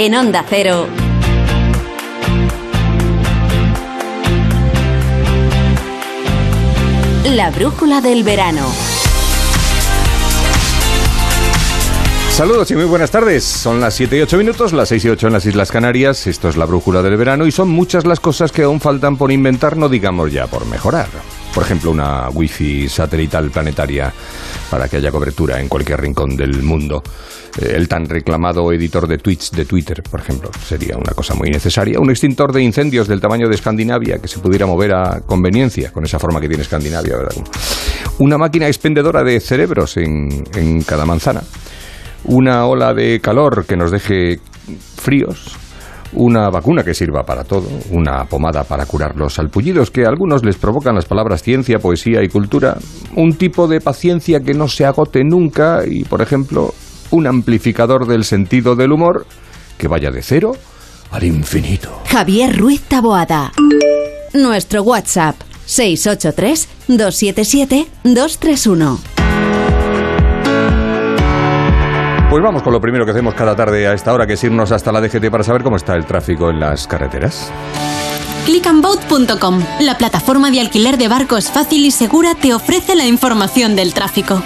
En Onda Cero. La brújula del verano. Saludos y muy buenas tardes. Son las 7 y 8 minutos, las 6 y 8 en las Islas Canarias. Esto es la brújula del verano y son muchas las cosas que aún faltan por inventar, no digamos ya por mejorar. Por ejemplo, una wifi satelital planetaria para que haya cobertura en cualquier rincón del mundo. Eh, el tan reclamado editor de tweets de Twitter, por ejemplo, sería una cosa muy necesaria. Un extintor de incendios del tamaño de Escandinavia que se pudiera mover a conveniencia, con esa forma que tiene Escandinavia, ¿verdad? Una máquina expendedora de cerebros en, en cada manzana una ola de calor que nos deje fríos, una vacuna que sirva para todo, una pomada para curar los salpullidos que a algunos les provocan las palabras ciencia, poesía y cultura, un tipo de paciencia que no se agote nunca y, por ejemplo, un amplificador del sentido del humor que vaya de cero al infinito. Javier Ruiz Taboada. Nuestro WhatsApp 683 277 231. Pues vamos con lo primero que hacemos cada tarde a esta hora, que es irnos hasta la DGT para saber cómo está el tráfico en las carreteras. Clickandboat.com, la plataforma de alquiler de barcos fácil y segura, te ofrece la información del tráfico.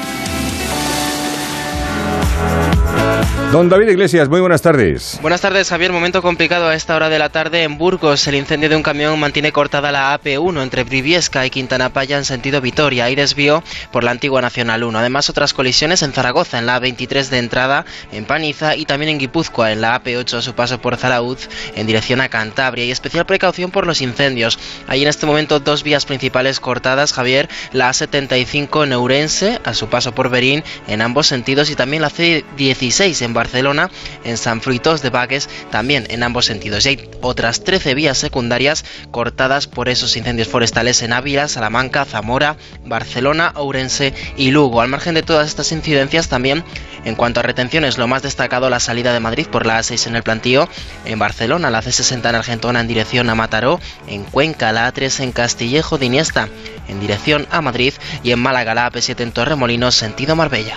Don David Iglesias, muy buenas tardes. Buenas tardes, Javier. Momento complicado a esta hora de la tarde en Burgos. El incendio de un camión mantiene cortada la AP1 entre Briviesca y Quintana Paya en sentido Vitoria y desvío por la antigua Nacional 1. Además, otras colisiones en Zaragoza, en la A23 de entrada, en Paniza y también en Guipúzcoa, en la AP8 a su paso por Zarauz en dirección a Cantabria. Y especial precaución por los incendios. Hay en este momento dos vías principales cortadas, Javier. La A75 Neurense a su paso por Berín en ambos sentidos y también la C16 en Barcelona, en San Fruitos de Baques, también en ambos sentidos. Y hay otras 13 vías secundarias cortadas por esos incendios forestales en Ávila, Salamanca, Zamora, Barcelona, Ourense y Lugo. Al margen de todas estas incidencias, también en cuanto a retenciones, lo más destacado la salida de Madrid por la A6 en el plantío, en Barcelona, la C60 en Argentona en dirección a Mataró, en Cuenca, la A3 en Castillejo de Iniesta en dirección a Madrid y en Málaga, la AP7 en Torremolinos, sentido Marbella.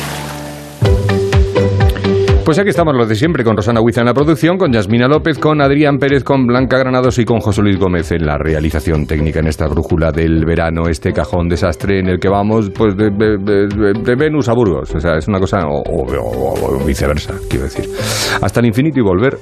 Pues aquí estamos los de siempre, con Rosana Huiza en la producción, con Yasmina López, con Adrián Pérez, con Blanca Granados y con José Luis Gómez en la realización técnica en esta brújula del verano, este cajón desastre en el que vamos pues de, de- Venus a Burgos. O sea, es una cosa, o, o- o- o viceversa, quiero decir. Hasta el infinito y volver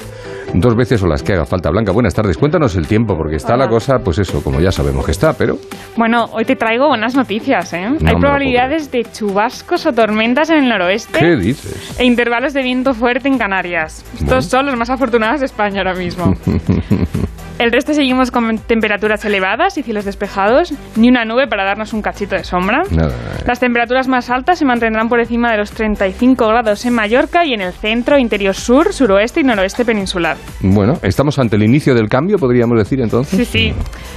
dos veces o las que haga falta. Blanca, buenas tardes. Cuéntanos el tiempo, porque está la cosa, pues eso, como ya sabemos que está, pero Bueno, hoy te traigo buenas noticias, ¿eh? me Hay probabilidades de chubascos o tormentas en el noroeste ¿qué dices? e intervalos de viento fuerte en Canarias. Estos Bueno. son los más afortunados de España ahora mismo. El resto seguimos con temperaturas elevadas y cielos despejados, ni una nube para darnos un cachito de sombra. Nada, Las temperaturas más altas se mantendrán por encima de los 35 grados en Mallorca y en el centro, interior sur, suroeste y noroeste peninsular. Bueno, estamos ante el inicio del cambio, podríamos decir entonces. Sí, sí.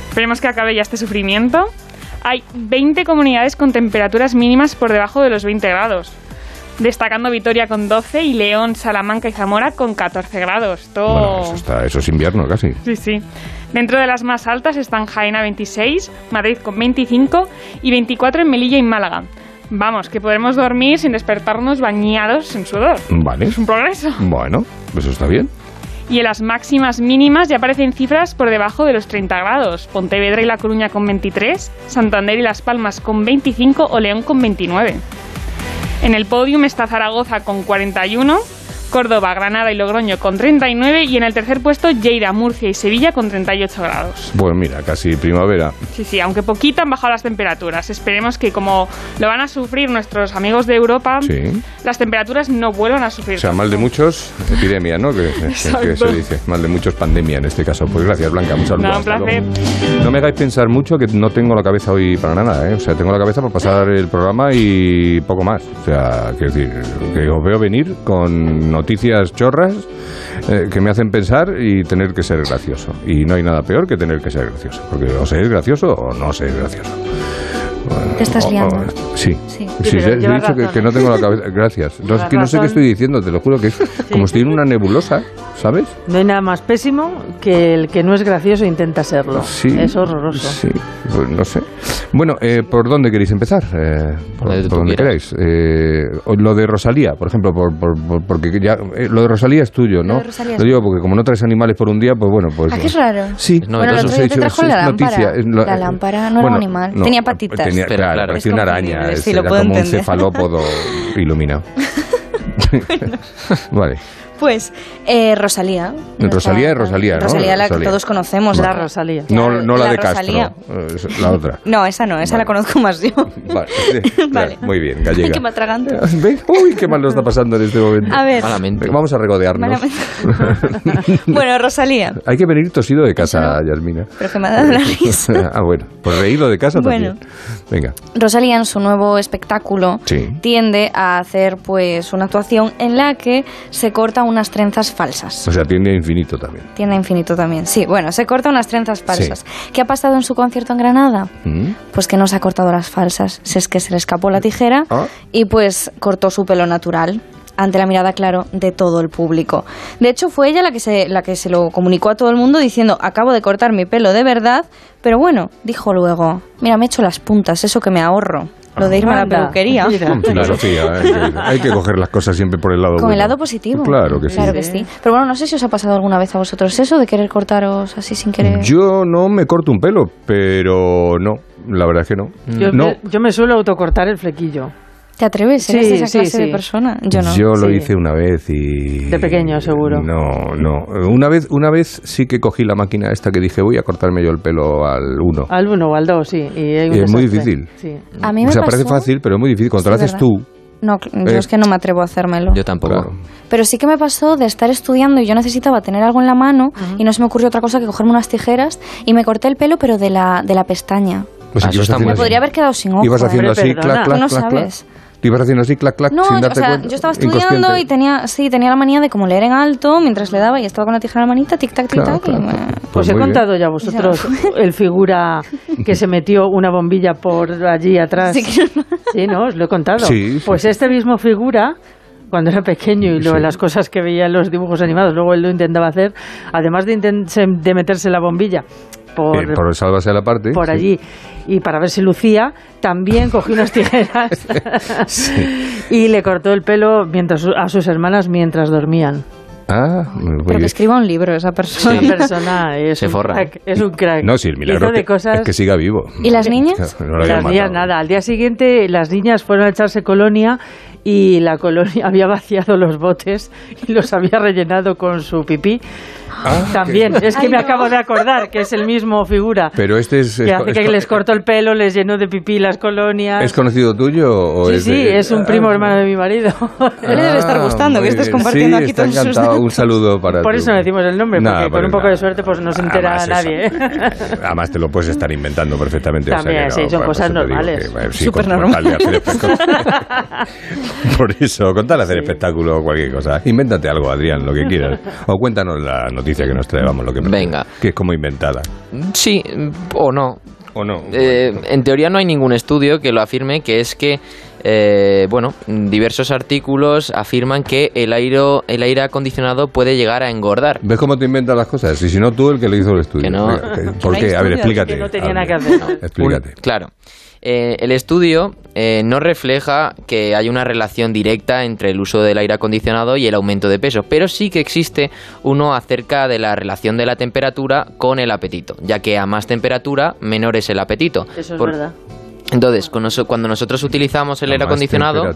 Esperemos que acabe ya este sufrimiento. Hay 20 comunidades con temperaturas mínimas por debajo de los 20 grados. Destacando Vitoria con 12 y León, Salamanca y Zamora con 14 grados. Todo... Bueno, eso, está, eso es invierno casi. Sí, sí. Dentro de las más altas están Jaén a 26, Madrid con 25 y 24 en Melilla y Málaga. Vamos, que podremos dormir sin despertarnos bañados en sudor. Vale. Es un progreso. Bueno, eso está bien. Y en las máximas mínimas ya aparecen cifras por debajo de los 30 grados. Pontevedra y La Coruña con 23, Santander y Las Palmas con 25 o León con 29. En el podium está Zaragoza con 41, Córdoba, Granada y Logroño con 39 y en el tercer puesto Lleida, Murcia y Sevilla con 38 grados. Pues mira, casi primavera. Sí, sí, aunque poquito han bajado las temperaturas. Esperemos que como lo van a sufrir nuestros amigos de Europa, Sí. las temperaturas no vuelvan a sufrir. O sea, mal de muchos, epidemia, ¿no? Que, que- que se dice. Mal de muchos, pandemia en este caso. Pues gracias, Blanca. Un saludo. No, un placer. No me hagáis pensar mucho que no tengo la cabeza hoy para nada, ¿eh? O sea, tengo la cabeza para pasar el programa y poco más. O sea, quiero decir, que os veo venir con noticias chorras eh, que me hacen pensar y tener que ser gracioso. Y no hay nada peor que tener que ser gracioso. Porque o se es gracioso o no se es gracioso. Te estás Oh, oh, liando. sí. Sí. Sí, sí, he dicho que, que no tengo la cabeza. Gracias. No, que no sé qué estoy diciendo, te lo juro que es como estoy en una nebulosa, ¿sabes? No hay nada más pésimo que el que no es gracioso e intenta serlo. Sí. Es horroroso. Sí, pues no sé. Bueno, eh, ¿por dónde queréis empezar? Eh, por Donde tú por donde queráis. Eh, lo de Rosalía, por ejemplo, por, por- por- porque ya eh, lo de Rosalía es tuyo, ¿no? Lo de Rosalía Lo digo porque como no traes animales por un día, pues bueno, pues ¿A qué es raro? Sí, Es Bueno, día te trajo la lámpara. noticia, La lámpara no era un animal. Tenía patitas. Pero claro, claro. parecía una araña. era como un cefalópodo iluminado. vale. Pues eh, Rosalía. Rosalía es Rosalía, ¿no? Rosalía, la que Rosalía. todos conocemos. La la- Rosalía. No, no la, la de Rosalía. Castro, eh, la otra. No, esa no, esa Vale. la conozco más yo. Vale, Vale. muy bien, gallega. Ay, que me. Uy, qué mal lo está pasando en este momento. A ver, Malamente. Vamos a regodearnos. bueno, Rosalía, Hay que venir tosido de casa, Yasmina. pero que me ha dado la risa. ah, bueno. Pues reído de casa Bueno. también. Venga. Rosalía en su nuevo espectáculo Sí. tiende a hacer pues una actuación en la que se corta unas trenzas falsas. O sea, tiene infinito también. Tiene infinito también. Sí, bueno, se corta unas trenzas falsas. ¿Qué ha pasado en su concierto en Granada? ¿Mm? Pues que no se ha cortado las falsas. Si es que se le escapó la tijera Ah. y pues cortó su pelo natural ante la mirada, claro, de todo el público. De hecho, fue ella la que, se, la que se lo comunicó a todo el mundo diciendo, acabo de cortar mi pelo de verdad, pero bueno, dijo luego, mira, me he hecho las puntas, eso que me ahorro, lo de irme a la peluquería. filosofía, ¿eh? Hay que- hay que coger las cosas siempre por el lado Con el lado positivo. Claro que sí. Claro que sí. Pero bueno, no sé si os ha pasado alguna vez a vosotros eso de querer cortaros así sin querer. Yo no me corto un pelo, pero no, la verdad es que no. Yo, no, me, yo me suelo autocortar el flequillo. ¿Te atreves? ¿Eres Sí, esa sí, clase de sí. persona? Yo no. Yo lo Sí. hice una vez y... De pequeño, seguro. No, no. Una vez, una vez sí que cogí la máquina esta que dije voy a cortarme yo el pelo al uno. Al uno o al dos, sí. Y, hay un Y es muy difícil. Sí. A mí me o sea, pasó... parece fácil, pero es muy difícil. Cuando Sí, lo haces ¿verdad? tú, No, yo Eh, es que no me atrevo a hacérmelo. Yo tampoco. claro. Pero sí que me pasó de estar estudiando y yo necesitaba tener algo en la mano y no se me ocurrió otra cosa que cogerme unas tijeras y me corté el pelo pero de la, de la pestaña. Pues Ah, muy Me podría haber quedado sin ojo. Ibas ¿eh? haciendo así, clac, clac, no clac, sabes. Ibas haciendo así, clac, clac, No, sin o darte sea, cuenta. yo estaba estudiando inconsciente. y tenía, sí, tenía la manía de como leer en alto mientras le daba y estaba con la tijera en la manita, tic tac, tic Claro, tac. y claro, me-. Os Pues he bien. contado ya a vosotros el figura que se metió una bombilla por allí atrás. Sí que no. Sí, ¿no? Os lo he contado. Sí, sí, pues sí. este mismo figura, cuando era pequeño y lo, Sí. las cosas que veía en los dibujos animados, luego él lo intentaba hacer, además de, inten- se- de meterse la bombilla por, Eh, por sálvase a la parte. por sí. allí y para ver si lucía, también cogió unas tijeras y le cortó el pelo mientras, a sus hermanas mientras dormían. Ah, muy Pero que escriba un libro esa persona. Una persona es Se un forra. crack, es un crack. No, sí, el milagro de que- cosas es que siga vivo. ¿Y las niñas? No lo las niñas nada. Al día siguiente las niñas fueron a echarse colonia y la colonia había vaciado los botes y los había rellenado con su pipí. Ah, También, es que Ay, me no. acabo de acordar que es el mismo figura. Pero este es... que es- hace es- que les cortó el pelo, les llenó de pipí las colonias. ¿Es conocido tuyo o sí, es sí, de- es un primo Ah, hermano de mi marido. Él le debe estar Ah, gustando que estés compartiendo Sí, aquí está todos sus encantado. Un saludo para Por eso no decimos el nombre, Nada, porque con un poco nada. de suerte pues no se entera Además, nadie. Además te lo puedes estar inventando perfectamente. o sea También, que sí, son pues, cosas normales. que, eh, sí, Súper espectáculo. Por eso, con tal de hacer espectáculo o cualquier cosa. Invéntate algo, Adrián, lo que quieras. O cuéntanos la noticia que nos trae, vamos, lo que Venga. Que es como inventada. Sí, o no. ¿O no? Eh, en teoría no hay ningún estudio que lo afirme, que es que, eh, bueno, diversos artículos afirman que el aire, el aire acondicionado puede llegar a engordar. ¿Ves cómo te inventas las cosas? Y si no tú, el que le hizo el estudio. Que no. Que- ¿Por no qué? A ver, explícate. que no tenía nada que hacer. Explícate. Un- claro. Eh, el estudio eh, no refleja que hay una relación directa entre el uso del aire acondicionado y el aumento de peso, pero sí que existe uno acerca de la relación de la temperatura con el apetito, ya que a más temperatura, menor es el apetito. Eso es Por- verdad. Entonces, cuando nosotros utilizamos el aire acondicionado,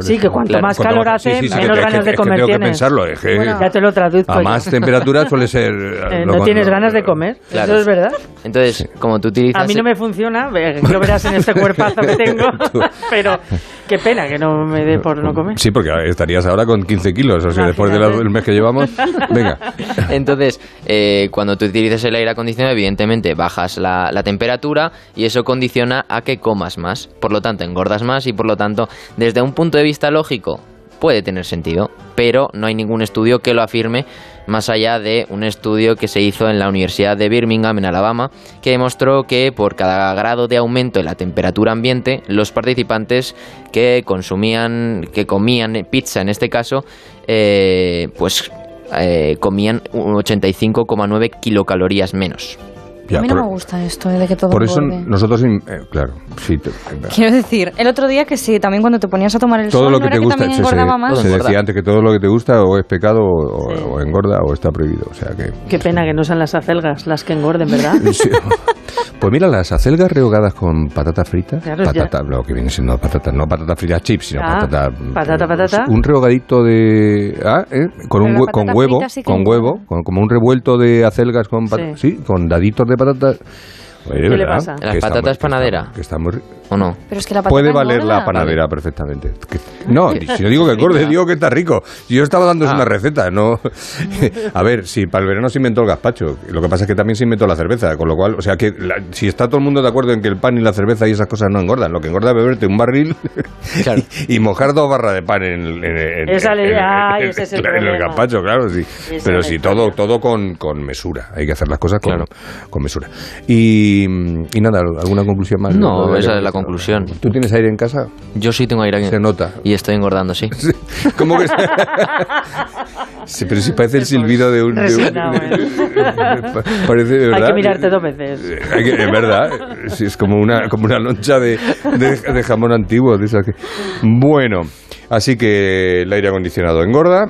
Sí, que cuanto Claro. más Cuanto calor hace, sí, sí, menos que- ganas que- de que comer tengo que tienes. pensarlo. es que Ya te lo traduzco. a yo. más temperatura suele ser... Eh, lo no tienes ganas de comer, Claro. eso es verdad. entonces, como tú utilizas A mí no me funciona, eh, lo verás en este cuerpazo que tengo, pero qué pena que no me dé por no comer. Sí, porque estarías ahora con 15 kilos, o sea, después del Imagínate. mes que llevamos. Venga. Entonces, eh, cuando tú utilizas el aire acondicionado, evidentemente bajas la, la temperatura y eso condiciona a que comas más. Por lo tanto, engordas más y por lo tanto, desde un punto de vista lógico, puede tener sentido, pero no hay ningún estudio que lo afirme más allá de un estudio que se hizo en la Universidad de Birmingham, en Alabama, que demostró que por cada grado de aumento en la temperatura ambiente, los participantes que consumían, que comían pizza en este caso, eh, pues eh, comían un 85,9 kilocalorías menos. Ya, a mí no por- me gusta esto de que todo Por eso nosotros, eh, claro, sí, te- Quiero decir, el otro día que sí, también cuando te ponías a tomar el todo sol, lo ¿no que era te gusta, también se, más? se decía antes que todo lo que te gusta o es pecado o, Sí. o engorda o está prohibido, o sea que... Qué pena que no sean las acelgas las que engorden, ¿verdad? Sí. Pues mira, las acelgas rehogadas con patata frita, Claro, ya. patata, lo que viene siendo patata, no patata frita chips, sino Ah, patata, patata, patata. un rehogadito de, ah, ¿eh? con un con huevo, sí con huevo, con- como un revuelto de acelgas con patata, sí. con daditos de patata. Oye, ¿Qué le ¿verdad? pasa? Que ¿Las patatas muy- que está- panadera? Que está muy ¿O no? Pero es que la patata Puede valer la panadera perfectamente. Que- no, si no digo que engorde, digo que está rico. Yo estaba dando Ah. una receta, no. A ver, si para el verano se inventó el gazpacho. Lo que pasa es que también se inventó la cerveza, con lo cual, o sea que la- si está todo el mundo de acuerdo en que el pan y la cerveza y esas cosas no engordan, lo que engorda es beberte un barril Claro. y, y mojar dos barras de pan en, en- en- Esa le- en- en- ay, en- ese es el en el gazpacho, claro, sí. Esa Pero sí, todo, todo con, con mesura. Hay que hacer las cosas con, Claro. con mesura. Y, y nada, ¿alguna conclusión más? No, esa es la conclusión. ¿Tú tienes aire en casa? Yo sí tengo aire Se nota. y estoy engordando, sí. ¿Cómo que Sí, pero si parece el silbido de un... de un- parece, de Hay verdad. que mirarte dos veces. Hay que- es verdad, sí, es como una, como una loncha de, de- de jamón antiguo. De esas que... Bueno, así que el aire acondicionado engorda.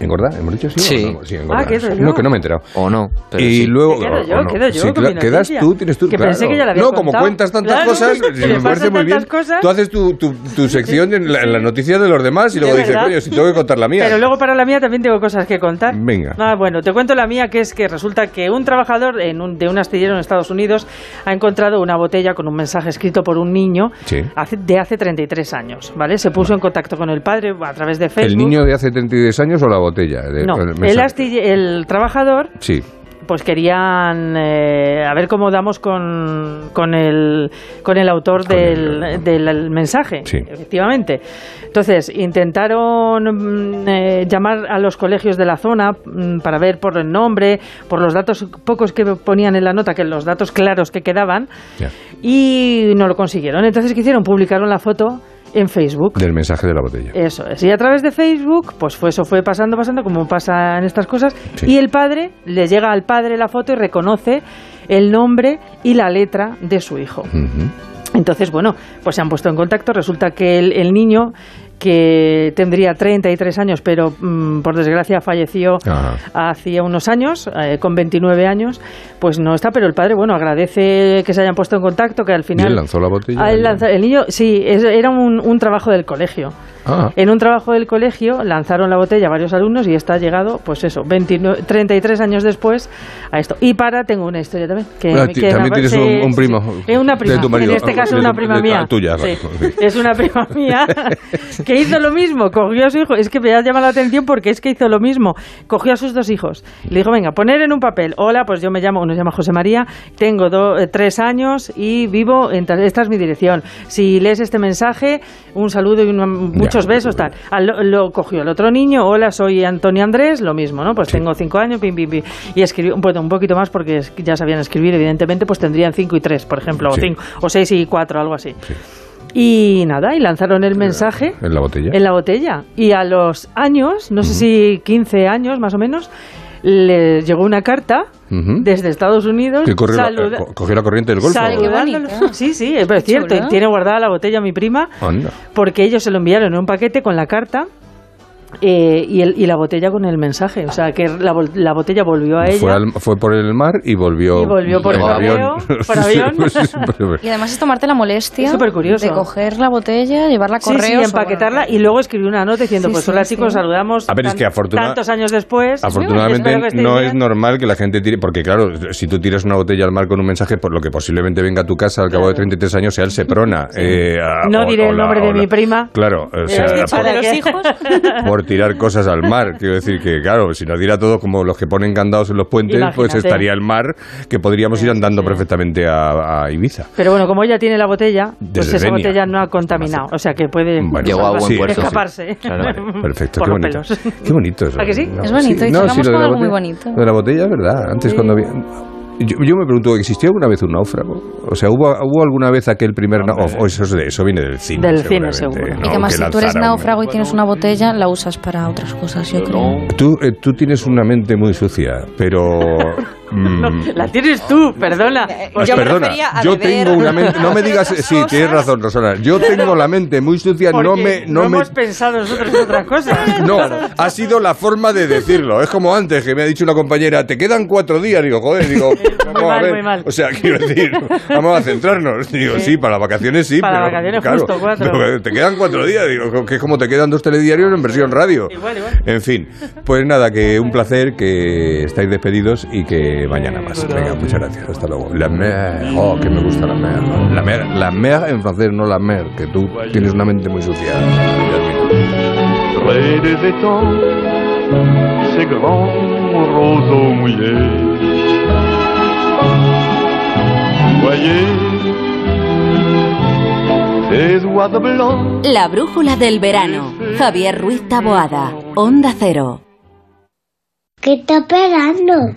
¿Engorda? ¿Hemos dicho sí? Sí. o no? sí engorda. Ah, quedo yo. No, que no me he enterado. O no. Pero y sí. luego Quedo yo, no. quedo yo Sí, con mi quedas noticia. tú, tienes tú. Que claro. pensé que ya la había No, como contado. cuentas tantas Claro, cosas, me me parece muy bien. cosas. Tú haces tu, tu, tu sección en la, en la noticia de los demás y luego De dices, coño, si tengo que contar la mía. Pero luego para la mía también tengo cosas que contar. Venga. Ah, bueno, te cuento la mía, que es que resulta que un trabajador en un- de un astillero en Estados Unidos ha encontrado una botella con un mensaje escrito por un niño Sí. hace- de hace 33 años, ¿vale? Se puso en contacto con el padre a través de Facebook. ¿El niño de hace 32 años o la botella? De- No, el el, el trabajador Sí. pues querían eh, a ver cómo damos con, con, el, con el autor Con del, el- del mensaje, Sí. efectivamente. Entonces, intentaron mm, eh, llamar a los colegios de la zona mm, para ver por el nombre, por los datos pocos que ponían en la nota, que los datos claros que quedaban, y no lo consiguieron. Entonces, ¿qué hicieron? Publicaron la foto en Facebook. Del mensaje de la botella. Eso es. Y a través de Facebook, pues fue, eso fue pasando, pasando, como pasa en estas cosas. Sí. Y el padre, le llega al padre la foto y reconoce el nombre y la letra de su hijo. Entonces, bueno, pues se han puesto en contacto. Resulta que el, el niño, que tendría 33 años, pero mm, por desgracia falleció hacía unos años, eh, con 29 años, pues no está. Pero el padre, bueno, agradece que se hayan puesto en contacto, que al ¿Y final... él lanzó la botella? Ah, él el niño, sí, es- era un, un trabajo del colegio. Ah. En un trabajo del colegio lanzaron la botella varios alumnos y está llegado, pues eso, 29, 33 años después a esto. Y para, tengo una historia también. Que, que también tienes sí, un- primo sí. Es una prima. de tu marido. En este caso, De una prima de mía. tuya, Sí. sí. Es una prima mía que hizo lo mismo. Cogió a su hijo. Es que me ha llamado la atención porque es que hizo lo mismo. Cogió a sus dos hijos. Le dijo, venga, poner en un papel. Hola, pues yo me llamo, uno se llama José María, tengo do- eh, tres años y vivo, en esta es mi dirección. Si lees este mensaje, un saludo y una- muchos besos, tal. Al- lo, lo cogió el otro niño, hola, soy Antonio Andrés, lo mismo, ¿no? Pues tengo cinco años, pim, pim, pim. Y escribió, bueno, un poquito más porque ya sabían escribir, evidentemente, pues tendrían cinco y tres, por ejemplo, Sí. o cinco, o seis y cuatro, algo así. Y nada, y lanzaron el mensaje En la botella. en la botella. Y a los años, no sé si 15 años más o menos, les llegó una carta desde Estados Unidos. Que corrió la- saluda- eh, co- cogió la corriente del Golfo. Sí, sí, es cierto. chulo. Tiene guardada la botella mi prima Anda. porque ellos se lo enviaron en un paquete con la carta. Eh, y, el- y la botella con el mensaje, o sea que la, la botella volvió a ella Fue, al- fue por el mar y volvió, Y volvió por avión. Y además es tomarte la molestia de coger la botella, llevarla a Sí, sí, correos. empaquetarla y luego escribió una nota diciendo, Sí, pues sí, hola sí. chicos, saludamos A ver, es que afortuna- tantos años después. Afortunadamente que no bien. es normal que la gente tire, porque claro, si tú tiras una botella al mar con un mensaje, por lo que posiblemente venga a tu casa al cabo de 33 años sea el Seprona. eh, a- No o- diré o el nombre de la- mi prima. Claro, o sea, por, de los hijos? por tirar cosas al mar. Quiero decir que, claro, si nos diera todo como los que ponen candados en los puentes, pues estaría el mar que podríamos ir andando perfectamente a, a Ibiza. Pero bueno, como ella tiene la botella, pues esa botella no ha contaminado. O sea que puede Bueno, Llegó a buen sí, puerto. escaparse. Vale, perfecto, Por qué los bonito. pelos. Qué bonito eso. ¿A que sí? No, Es bonito, y no, con algo muy bonito. Lo de la botella es verdad. Antes Sí. cuando había... Yo, yo me pregunto, ¿existió alguna vez un náufrago? O sea, ¿hubo, hubo alguna vez aquel primer náufrago? O eso, es de- eso viene del cine. Del cine, seguro. ¿no? y que más Que si tú eres un- náufrago y tienes una botella, la usas para otras cosas, yo creo. Tú, eh, tú tienes una mente muy sucia, pero... mm, La tienes tú, perdona. Pues Yo me perdona, refería a yo beber, tengo una mente, no me digas, otras sí, tienes cosas. razón, Rosana, yo tengo la mente muy sucia, no me, no me, hemos pensado nosotros en otra cosa. no, ha sido la forma de decirlo, es como antes que me ha dicho una compañera, te quedan cuatro días, digo, joder, digo, vamos a mal, ver, muy mal. o sea, quiero decir, vamos a centrarnos, digo, sí, para las vacaciones sí, Para pero, las vacaciones claro, justo cuatro. pero te quedan cuatro días, digo, que es como te quedan dos telediarios en versión radio, Igual, igual. en fin, pues nada, que un placer, que estáis despedidos y que mañana más, venga, muchas gracias, hasta luego. La mer, oh, que me gusta la mer, la mer, la mer en francés, no la mer, que tú tienes una mente muy sucia. Près des étangs, ces grands roseaux mouillés. Voyez des oiseaux blancs. La brújula del verano. Javier Ruiz Taboada. Onda Cero. ¿Qué está esperando?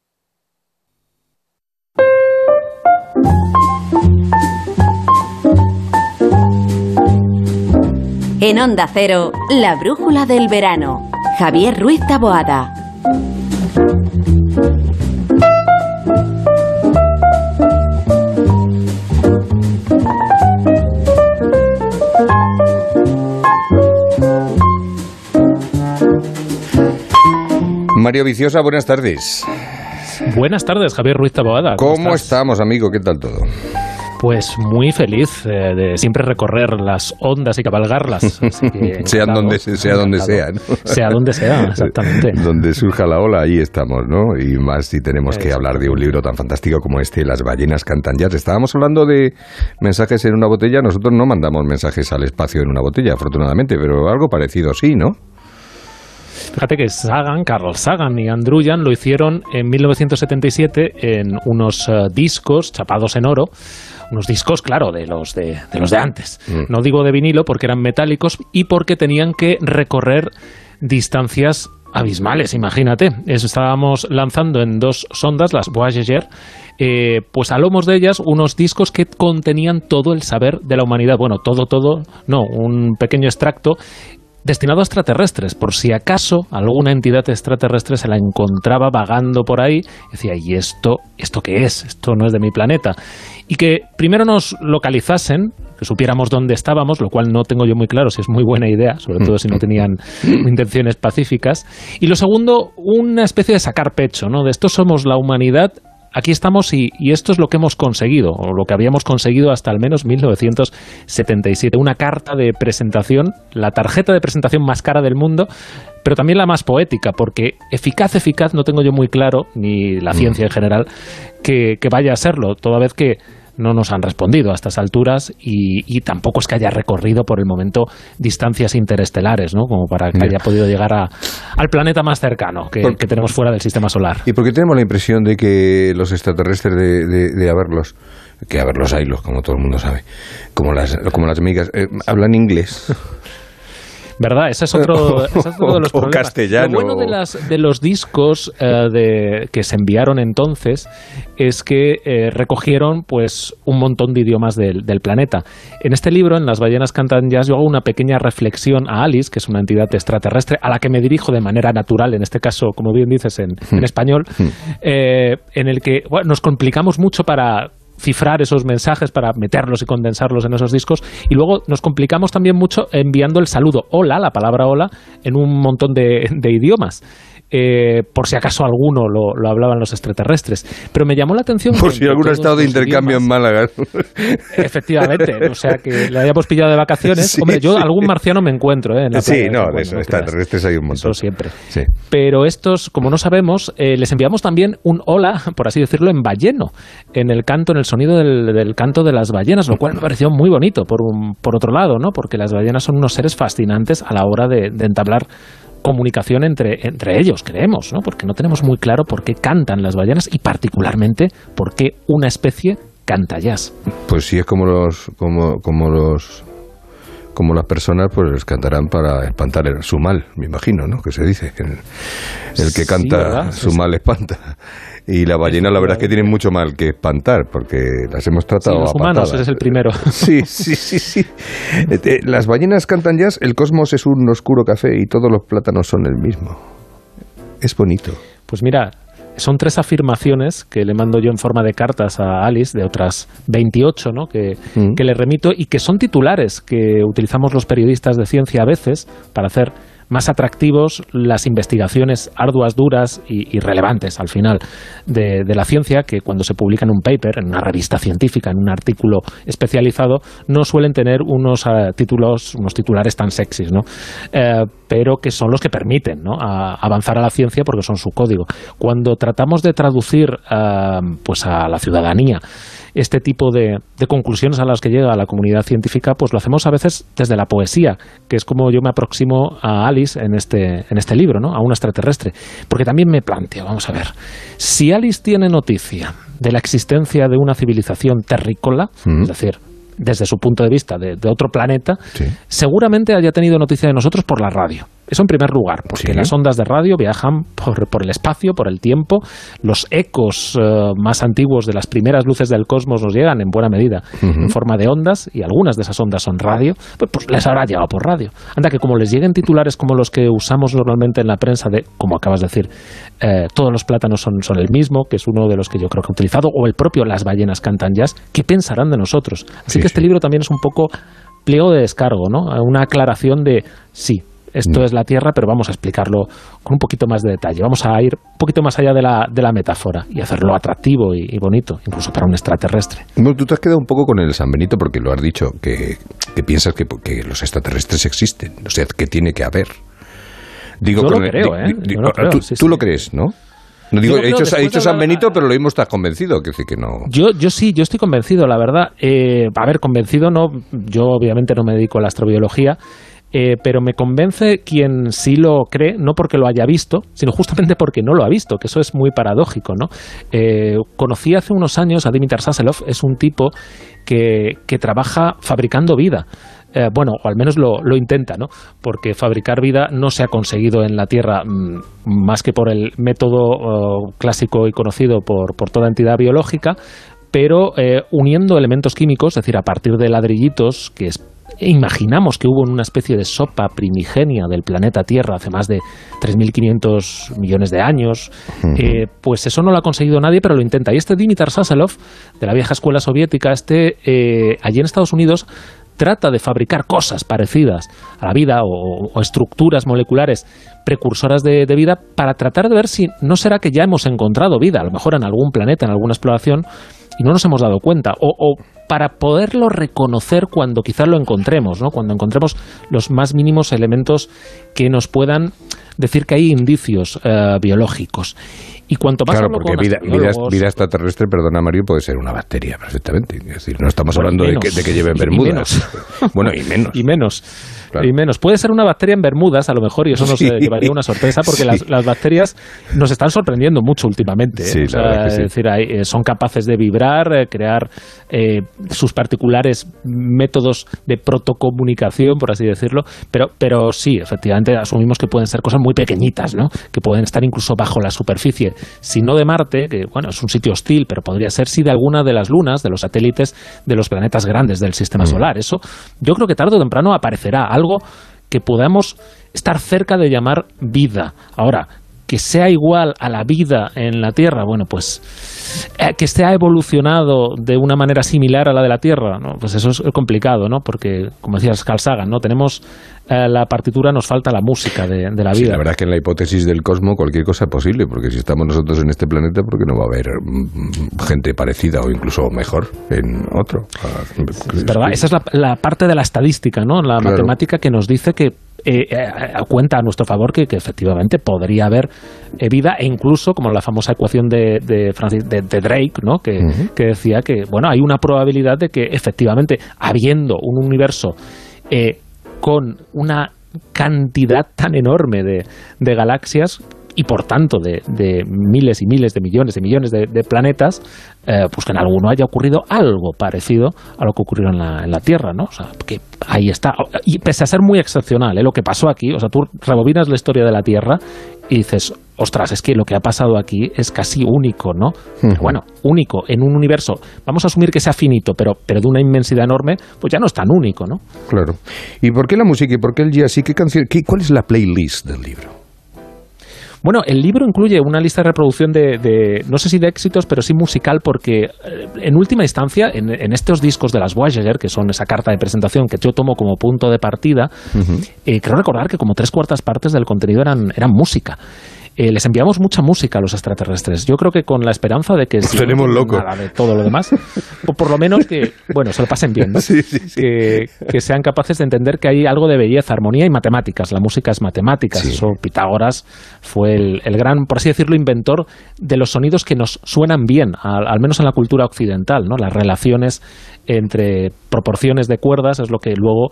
En Onda Cero, la brújula del verano. Javier Ruiz Taboada. Mario Viciosa, buenas tardes. Buenas tardes, Javier Ruiz Taboada. ¿Cómo, estamos, amigo? ¿Qué tal todo? Pues muy feliz eh, de siempre recorrer las ondas y cabalgarlas. así que Sean donde, se- sea donde sea. Sea donde sea, exactamente. donde surja la ola, ahí estamos, ¿no? Y más si tenemos que hablar de un libro tan fantástico como este, Las ballenas cantan jazz. Estábamos hablando de mensajes en una botella. Nosotros no mandamos mensajes al espacio en una botella, afortunadamente, pero algo parecido sí, ¿no? Fíjate que Sagan, Carl Sagan y Andrew Jan lo hicieron en 1977 en unos eh, discos chapados en oro. Unos discos, claro, de los de, de los de antes. No digo de vinilo porque eran metálicos y porque tenían que recorrer distancias abismales, imagínate. Estábamos lanzando en dos sondas, las Voyager, eh, pues a lomos de ellas unos discos que contenían todo el saber de la humanidad. Bueno, todo, todo, no, un pequeño extracto destinado a extraterrestres, por si acaso alguna entidad extraterrestre se la encontraba vagando por ahí, decía, ¿y esto, esto qué es? Esto no es de mi planeta. Y que primero nos localizasen, que supiéramos dónde estábamos, lo cual no tengo yo muy claro si es muy buena idea, sobre todo si no tenían intenciones pacíficas. Y lo segundo, una especie de sacar pecho, ¿no? De esto somos la humanidad aquí estamos y, y esto es lo que hemos conseguido, o lo que habíamos conseguido hasta al menos 1977. Una carta de presentación, la tarjeta de presentación más cara del mundo, pero también la más poética, porque eficaz, eficaz, no tengo yo muy claro, ni la ciencia en general, que, que vaya a serlo, toda vez que no nos han respondido a estas alturas y, y tampoco es que haya recorrido por el momento distancias interestelares, ¿no? Como para que Ya. haya podido llegar a, al planeta más cercano que, Por- que tenemos fuera del sistema solar. ¿Y por qué tenemos la impresión de que los extraterrestres de, de, de haberlos, que haberlos haylos, como todo el mundo sabe, como las, como las amigas, eh, hablan inglés? ¿Verdad? Ese es otro, ese es otro de los problemas. castellano. Lo bueno de, las, de los discos eh, de, que se enviaron entonces es que eh, recogieron pues un montón de idiomas del, del planeta. En este libro, en Las ballenas cantan jazz, yo hago una pequeña reflexión a Alice, que es una entidad extraterrestre, a la que me dirijo de manera natural, en este caso, como bien dices, en, en español, eh, en el que bueno, nos complicamos mucho para cifrar esos mensajes para meterlos y condensarlos en esos discos y luego nos complicamos también mucho enviando el saludo hola, la palabra hola, en un montón de, de idiomas. Eh, por si acaso alguno lo, lo hablaban los extraterrestres. Pero me llamó la atención. Por si algún estado de intercambio en Málaga. Efectivamente, o sea que le hayamos pillado de vacaciones. Sí, Hombre, yo sí. algún marciano me encuentro, ¿eh? En la Sí, playa, no, de eso, creas. extraterrestres hay un montón. Eso siempre. Sí. Pero estos, como no sabemos, eh, les enviamos también un hola, por así decirlo, en balleno, en el canto, en el sonido del, del canto de las ballenas, lo cual me pareció muy bonito, por, un, por otro lado, ¿no? Porque las ballenas son unos seres fascinantes a la hora de, de entablar comunicación entre, entre ellos, creemos, ¿no? Porque no tenemos muy claro por qué cantan las ballenas y particularmente por qué una especie canta jazz. Pues sí, es como los, como, como los, como las personas, pues les cantarán para espantar el- su mal, me imagino, ¿no? Que se dice, que el, el que Sí, canta su Sí, sí. mal espanta. Y la ballena, la verdad es que tienen mucho mal que espantar, porque las hemos Sí, tratado los a humanos, patadas. ese es el primero. Sí, sí, sí, sí. Eh, eh, Las ballenas cantan jazz, el cosmos es un oscuro café y todos los plátanos son el mismo. Es bonito. Pues mira, son tres afirmaciones que le mando yo en forma de cartas a Alice, de otras 28 ¿no? que, Mm. que le remito, y que son titulares que utilizamos los periodistas de ciencia a veces para hacer más atractivos las investigaciones arduas, duras y, relevantes al final de, la ciencia, que cuando se publica en un paper, en una revista científica, en un artículo especializado, no suelen tener unos eh, títulos, unos titulares tan sexys, ¿no? Eh, pero que son los que permiten ¿no? avanzar a la ciencia porque son su código. Cuando tratamos de traducir eh, pues a la ciudadanía este tipo de, de conclusiones a las que llega la comunidad científica, pues lo hacemos a veces desde la poesía, que es como yo me aproximo a Alice en este, en este libro, ¿no? a un extraterrestre. Porque también me planteo, vamos a ver, si Alice tiene noticia de la existencia de una civilización terrícola, Mm. es decir, desde su punto de vista de, de otro planeta, seguramente haya tenido noticia de nosotros por la radio. Eso en primer lugar, porque Sí. las ondas de radio viajan por, por el espacio, por el tiempo. Los ecos eh, más antiguos de las primeras luces del cosmos nos llegan en buena medida en forma de ondas, y algunas de esas ondas son radio, pues, pues les habrá llegado por radio. Anda, que como les lleguen titulares como los que usamos normalmente en la prensa de, como acabas de decir, eh, todos los plátanos son, son el mismo, que es uno de los que yo creo que he utilizado, o el propio Las ballenas cantan jazz, ¿qué pensarán de nosotros? Así Sí, que este libro también es un poco pliego de descargo, ¿no? Una aclaración de, sí, esto es la Tierra, pero vamos a explicarlo con un poquito más de detalle. Vamos a ir un poquito más allá de la, de la metáfora y hacerlo atractivo y, y bonito, incluso para un extraterrestre. No, tú te has quedado un poco con el San Benito porque lo has dicho, que, que piensas que, que los extraterrestres existen, o sea, que tiene que haber. Digo, Yo lo el- creo, di- ¿eh? di- Yo lo creo, tú sí, tú sí. lo crees, ¿no? Digo, he creo, dicho, he después dicho de San la- Benito, pero lo mismo estás convencido, que decir que no. Yo, yo sí, yo estoy convencido, la verdad. Eh, a ver, convencido no, yo obviamente no me dedico a la astrobiología, eh, pero me convence quien sí lo cree, no porque lo haya visto, sino justamente porque no lo ha visto, que eso es muy paradójico, ¿no? Eh, conocí hace unos años a Dimitar Saselov, es un tipo que, que trabaja fabricando vida. Eh, bueno, o al menos lo, lo intenta, ¿no? Porque fabricar vida no se ha conseguido en la Tierra mm, más que por el método eh, clásico y conocido por, por toda entidad biológica, pero uniendo elementos químicos, es decir, a partir de ladrillitos que es- imaginamos que hubo en una especie de sopa primigenia del planeta Tierra hace más de 3.500 millones de años, eh, pues eso no lo ha conseguido nadie, pero lo intenta. Y este Dimitar Saselov, de la vieja escuela soviética, este eh, allí en Estados Unidos trata de fabricar cosas parecidas a la vida o, estructuras moleculares precursoras de, vida para tratar de ver si no será que ya hemos encontrado vida, a lo mejor en algún planeta, en alguna exploración, y no nos hemos dado cuenta, o, o para poderlo reconocer cuando quizás lo encontremos, ¿no? cuando encontremos los más mínimos elementos que nos puedan decir que hay indicios eh, biológicos. Y cuanto más Claro, porque vida, vida, vida extraterrestre, perdona Mario, puede ser una bacteria perfectamente. Es decir, no estamos Bueno, hablando de que, de que lleven Y bermudas. bueno, y menos. Y menos. Y menos. Puede ser una bacteria en Bermudas, a lo mejor, y eso nos Sí. eh, llevaría una sorpresa, porque Sí. las, las bacterias nos están sorprendiendo mucho últimamente. ¿eh? Sí, O sea. Es decir, hay- eh, son capaces de vibrar, crear eh, sus particulares métodos de protocomunicación, por así decirlo, pero, pero sí, efectivamente, asumimos que pueden ser cosas muy pequeñitas, ¿no? que pueden estar incluso bajo la superficie. Si no de Marte, que bueno, es un sitio hostil, pero podría ser sí de alguna de las lunas, de los satélites de los planetas grandes del sistema solar. Eso yo creo que tarde o temprano aparecerá algo que podamos estar cerca de llamar vida. Ahora, que sea igual a la vida en la Tierra, bueno, pues eh, que esté evolucionado de una manera similar a la de la Tierra, ¿no? pues eso es complicado, ¿no? Porque, como decías Carl Sagan, ¿no? Tenemos eh, la partitura, nos falta la música de, de la Sí, vida. la verdad es que en la hipótesis del cosmos cualquier cosa es posible, porque si estamos nosotros en este planeta, ¿por qué no va a haber mm, gente parecida o incluso mejor en otro? Es verdad, esa es la, la parte de la estadística, ¿no? La Claro. matemática que nos dice que eh, eh, cuenta a nuestro favor que, que efectivamente podría haber eh, vida e incluso como la famosa ecuación de, de, Francis- de- de Drake, ¿no? Que, que decía que bueno hay una probabilidad de que efectivamente habiendo un universo eh, con una cantidad tan enorme de, de galaxias y por tanto de, de miles y miles de millones y millones de, de planetas, eh, pues que en alguno haya ocurrido algo parecido a lo que ocurrió en la, en la Tierra, ¿no? O sea, que ahí está. Y pese a ser muy excepcional, ¿eh? lo que pasó aquí, o sea, tú rebobinas la historia de la Tierra y dices, ostras, es que lo que ha pasado aquí es casi único, ¿no? Bueno, único en un universo, vamos a asumir que sea finito, pero, pero de una inmensidad enorme, pues ya no es tan único, ¿no? Claro. ¿Y por qué la música y por qué el jazz? ¿Y qué canción? qué- ¿Cuál es la playlist del libro? Bueno, el libro incluye una lista de reproducción de, de- no sé si de éxitos, pero sí musical, porque eh, en última instancia, en, en estos discos de las Voyager, que son esa carta de presentación que yo tomo como punto de partida, eh, creo recordar que como tres cuartas partes del contenido eran, eran música. Eh, les enviamos mucha música a los extraterrestres. Yo creo que con la esperanza de que si no tenemos loco. nada de todo lo demás, o por lo menos que, bueno, se lo pasen bien, ¿no? Que, que sean capaces de entender que hay algo de belleza, armonía y matemáticas. La música es matemáticas. Eso Pitágoras fue el, el gran, por así decirlo, inventor de los sonidos que nos suenan bien, al, al menos en la cultura occidental, ¿no? Las relaciones entre proporciones de cuerdas es lo que luego,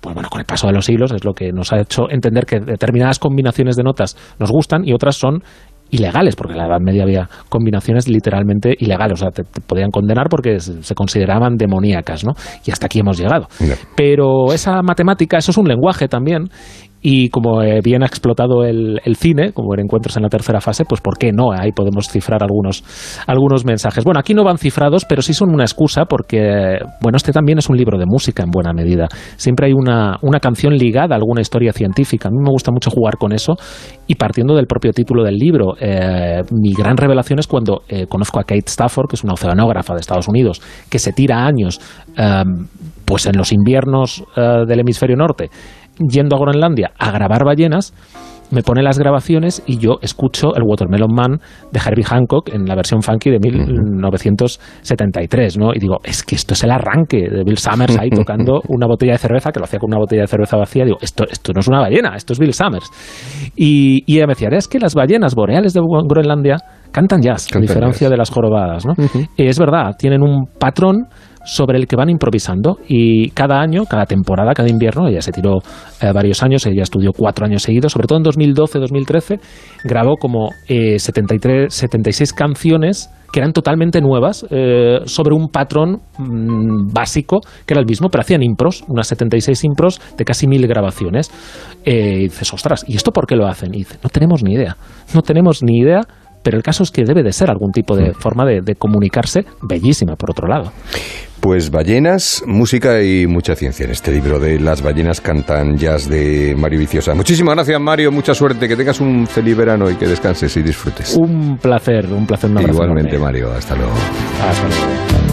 pues bueno, con el paso de los siglos es lo que nos ha hecho entender que determinadas combinaciones de notas nos gustan y otras son ilegales, porque en la Edad Media había combinaciones literalmente ilegales, o sea, te, te podían condenar porque se, se consideraban demoníacas, ¿no? Y hasta aquí hemos llegado. Pero esa matemática, eso es un lenguaje también, y como eh, bien ha explotado el, el cine, como en Encuentros en la tercera fase, pues ¿por qué no? Ahí podemos cifrar algunos, algunos mensajes. Bueno, aquí no van cifrados, pero sí son una excusa porque, bueno, este también es un libro de música en buena medida. Siempre hay una, una canción ligada a alguna historia científica. A mí me gusta mucho jugar con eso y partiendo del propio título del libro, eh, mi gran revelación es cuando eh, conozco a Kate Stafford, que es una oceanógrafa de Estados Unidos, que se tira años, pues en los inviernos del hemisferio norte, yendo a Groenlandia a grabar ballenas, me pone las grabaciones y yo escucho el Watermelon Man de Herbie Hancock en la versión funky de 1973, ¿no? Y digo, es que esto es el arranque de Bill Summers ahí tocando una botella de cerveza, que lo hacía con una botella de cerveza vacía. Digo, esto, esto no es una ballena, esto es Bill Summers. Y, y ella me decía, es que las ballenas boreales de Groenlandia cantan jazz, a diferencia de las jorobadas, ¿no? Y es verdad, tienen un patrón sobre el que van improvisando y cada año, cada temporada, cada invierno, ella se tiró eh, varios años, ella estudió cuatro años seguidos, sobre todo en 2012-2013, grabó como eh, 73, 76 canciones que eran totalmente nuevas eh, sobre un patrón mm, básico que era el mismo, pero hacían impros, unas 76 impros de casi mil grabaciones. Eh, y dices, ostras, ¿y esto por qué lo hacen? Y dice, no tenemos ni idea, no tenemos ni idea pero el caso es que debe de ser algún tipo de forma de, de, comunicarse bellísima, por otro lado. Pues ballenas, música y mucha ciencia en este libro de Las ballenas cantan jazz de Mario Viciosa. Muchísimas gracias, Mario, mucha suerte, que tengas un feliz verano y que descanses y disfrutes. Un placer, un placer. Un Igualmente, enorme. Mario, hasta luego. Hasta luego.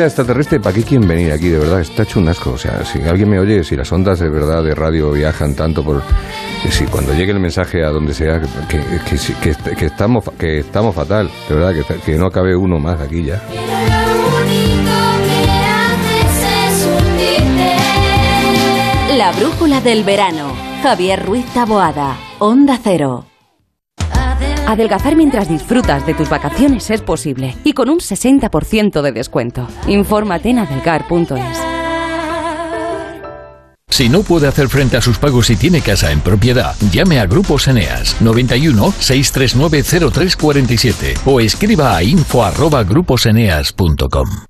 Vida extraterrestre, ¿para qué quieren venir aquí? De verdad, está hecho un asco. O sea, si alguien me oye, si las ondas de verdad de radio viajan tanto por... Si cuando llegue el mensaje a donde sea, que, estamos, que estamos fatal, de verdad, que, que no cabe uno más aquí ya. La brújula del verano. Javier Ruiz Taboada. Onda Cero. Adelgazar mientras disfrutas de tus vacaciones es posible y con un 60% de descuento. Infórmate en adelgar.es. Si no puede hacer frente a sus pagos y tiene casa en propiedad, llame a Grupos Eneas 91 639 0347 o escriba a info@gruposeneas.com.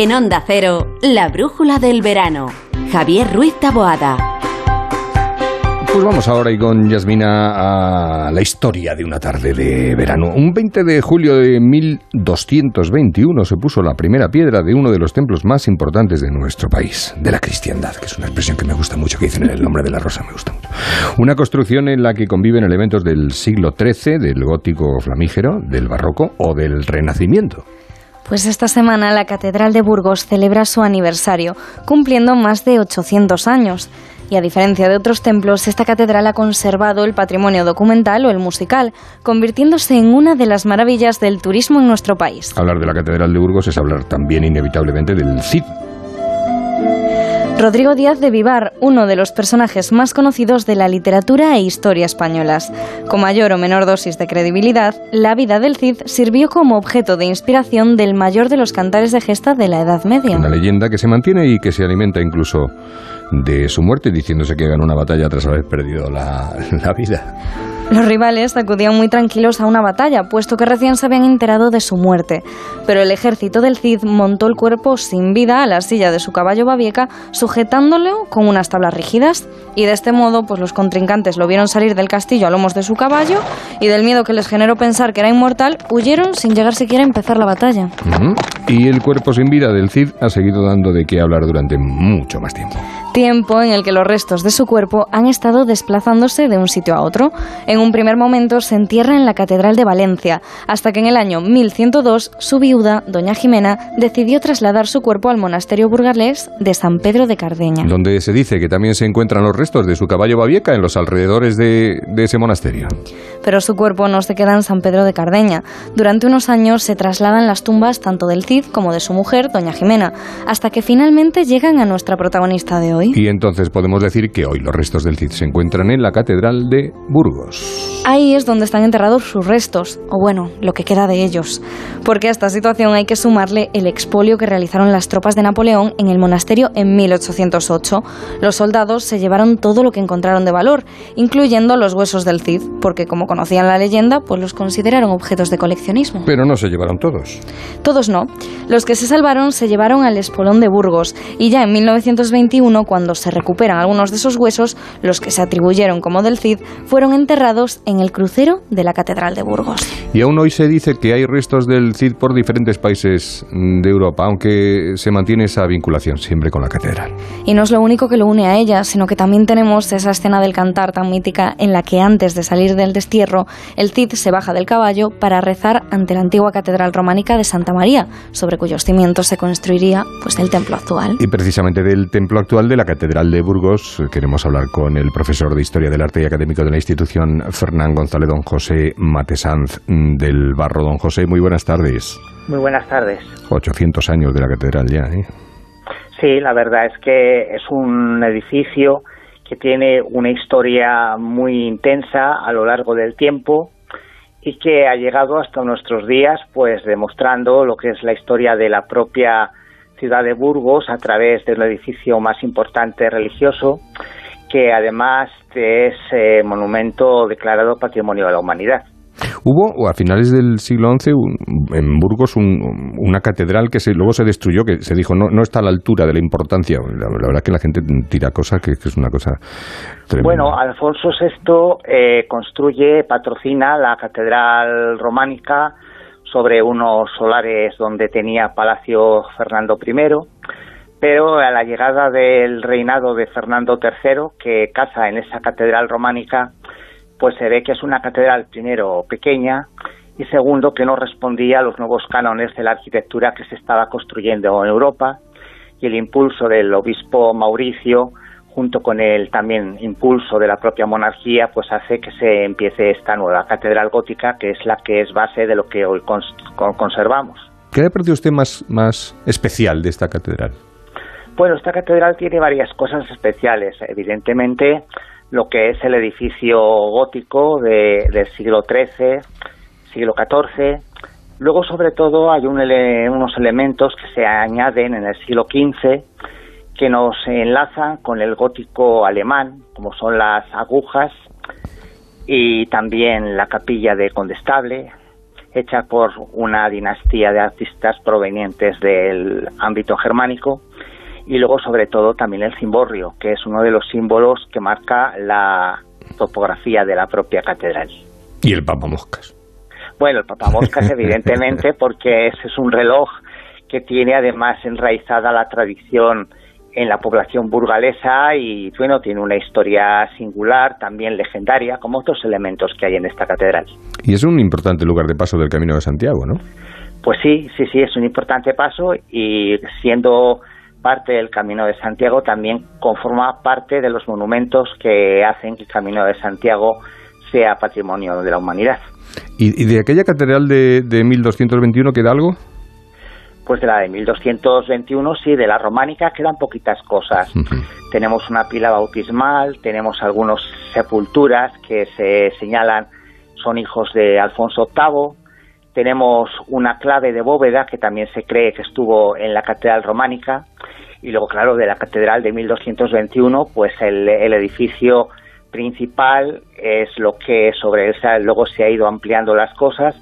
En Onda Cero, la brújula del verano. Javier Ruiz Taboada. Pues vamos ahora y con Yasmina a la historia de una tarde de verano. Un 20 de julio de 1221 se puso la primera piedra de uno de los templos más importantes de nuestro país, de la cristiandad, que es una expresión que me gusta mucho, que dicen en el nombre de la rosa, me gusta mucho. Una construcción en la que conviven elementos del siglo XIII, del gótico flamígero, del barroco o del renacimiento. Pues esta semana la Catedral de Burgos celebra su aniversario, cumpliendo más de 800 años. Y a diferencia de otros templos, esta catedral ha conservado el patrimonio documental o el musical, convirtiéndose en una de las maravillas del turismo en nuestro país. Hablar de la Catedral de Burgos es hablar también inevitablemente del Cid. Rodrigo Díaz de Vivar, uno de los personajes más conocidos de la literatura e historia españolas. Con mayor o menor dosis de credibilidad, la vida del Cid sirvió como objeto de inspiración del mayor de los cantares de gesta de la Edad Media. Una leyenda que se mantiene y que se alimenta incluso de su muerte, diciéndose que ganó una batalla tras haber perdido la, la vida. Los rivales acudían muy tranquilos a una batalla, puesto que recién se habían enterado de su muerte. Pero el ejército del Cid montó el cuerpo sin vida a la silla de su caballo babieca, sujetándolo con unas tablas rígidas. Y de este modo, pues los contrincantes lo vieron salir del castillo a lomos de su caballo, y del miedo que les generó pensar que era inmortal, huyeron sin llegar siquiera a empezar la batalla. Y el cuerpo sin vida del Cid ha seguido dando de qué hablar durante mucho más tiempo. Tiempo en el que los restos de su cuerpo han estado desplazándose de un sitio a otro. En un primer momento se entierra en la Catedral de Valencia, hasta que en el año 1102 su viuda, doña Jimena, decidió trasladar su cuerpo al monasterio burgalés de San Pedro de Cardeña. Donde se dice que también se encuentran los restos de su caballo babieca en los alrededores de, de ese monasterio. Pero su cuerpo no se queda en San Pedro de Cardeña. Durante unos años se trasladan las tumbas tanto del Cid como de su mujer, doña Jimena, hasta que finalmente llegan a nuestra protagonista de hoy. Y entonces podemos decir que hoy los restos del Cid se encuentran en la Catedral de Burgos. Ahí es donde están enterrados sus restos, o bueno, lo que queda de ellos. Porque a esta situación hay que sumarle el expolio que realizaron las tropas de Napoleón en el monasterio en 1808. Los soldados se llevaron todo lo que encontraron de valor, incluyendo los huesos del Cid, porque como conocían la leyenda, pues los consideraron objetos de coleccionismo. Pero no se llevaron todos. Todos no. Los que se salvaron se llevaron al espolón de Burgos y ya en 1921, cuando se recuperan algunos de esos huesos, los que se atribuyeron como del Cid fueron enterrados en el crucero de la Catedral de Burgos. Y aún hoy se dice que hay restos del Cid por diferentes países de Europa, aunque se mantiene esa vinculación siempre con la catedral. Y no es lo único que lo une a ella, sino que también tenemos esa escena del cantar tan mítica en la que antes de salir del destierro, el Cid se baja del caballo para rezar ante la antigua catedral románica de Santa María, sobre cuyos cimientos se construiría pues el templo actual. Y precisamente del templo actual de la Catedral de Burgos eh, queremos hablar con el profesor de Historia del Arte y académico de la institución, Fernán González Don José Matesanz mm, del Barro. Don José, muy buenas tardes. Muy buenas tardes. 800 años de la catedral ya, ¿eh? Sí, la verdad es que es un edificio que tiene una historia muy intensa a lo largo del tiempo y que ha llegado hasta nuestros días, pues demostrando lo que es la historia de la propia ciudad de Burgos a través del edificio más importante religioso, que además es eh, monumento declarado Patrimonio de la Humanidad. Hubo o a finales del siglo XI un- en Burgos un- una catedral que se, luego se destruyó, que se dijo no, no está a la altura de la importancia. La, la verdad que la gente tira cosas que, que es una cosa tremenda. Bueno, Alfonso VI eh, construye, patrocina la catedral románica sobre unos solares donde tenía palacio Fernando I, pero a la llegada del reinado de Fernando III, que casa en esa catedral románica, pues se ve que es una catedral primero pequeña y segundo que no respondía a los nuevos cánones de la arquitectura que se estaba construyendo en Europa y el impulso del obispo Mauricio junto con el también impulso de la propia monarquía, pues hace que se empiece esta nueva catedral gótica, que es la que es base de lo que hoy conservamos. ¿Qué le parece usted más, más especial de esta catedral? Bueno, esta catedral tiene varias cosas especiales. Evidentemente, lo que es el edificio gótico del siglo XIII, siglo XIV. Luego, sobre todo, hay unos elementos que se añaden en el siglo XV que nos enlazan con el gótico alemán, como son las agujas y también la capilla de Condestable, hecha por una dinastía de artistas provenientes del ámbito germánico, y luego sobre todo también el cimborrio, que es uno de los símbolos que marca la topografía de la propia catedral. ¿Y el papamoscas? Bueno, el papamoscas evidentemente porque ese es un reloj que tiene además enraizada la tradición en la población burgalesa y bueno, tiene una historia singular, también legendaria, como otros elementos que hay en esta catedral. Y es un importante lugar de paso del Camino de Santiago, ¿no? Pues sí, sí, sí, es un importante paso y siendo parte del Camino de Santiago también conforma parte de los monumentos que hacen que el Camino de Santiago sea patrimonio de la humanidad. ¿Y, de aquella catedral de, de 1221 queda algo? Pues de la de 1221, sí, de la románica quedan poquitas cosas. Tenemos una pila bautismal, tenemos algunas sepulturas que se señalan son hijos de Alfonso VIII, tenemos una clave de bóveda que también se cree que estuvo en la catedral románica, y luego, claro, de la catedral de 1221, pues el, el edificio principal es lo que sobre él luego se ha ido ampliando las cosas,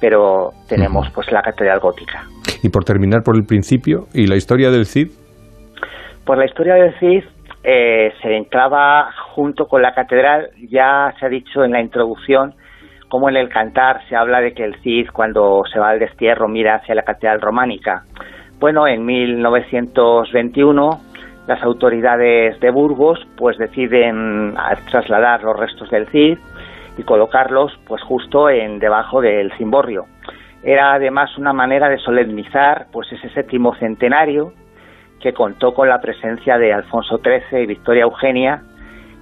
pero tenemos pues la catedral gótica. Y por terminar por el principio, ¿y la historia del Cid? Pues la historia del Cid eh, se enclava junto con la catedral, ya se ha dicho en la introducción, como en el cantar se habla de que el Cid cuando se va al destierro mira hacia la catedral románica. Bueno, en 1921 las autoridades de Burgos pues deciden trasladar los restos del Cid y colocarlos pues justo en debajo del cimborrio. Era además una manera de solemnizar pues ese séptimo centenario que contó con la presencia de Alfonso XIII y Victoria Eugenia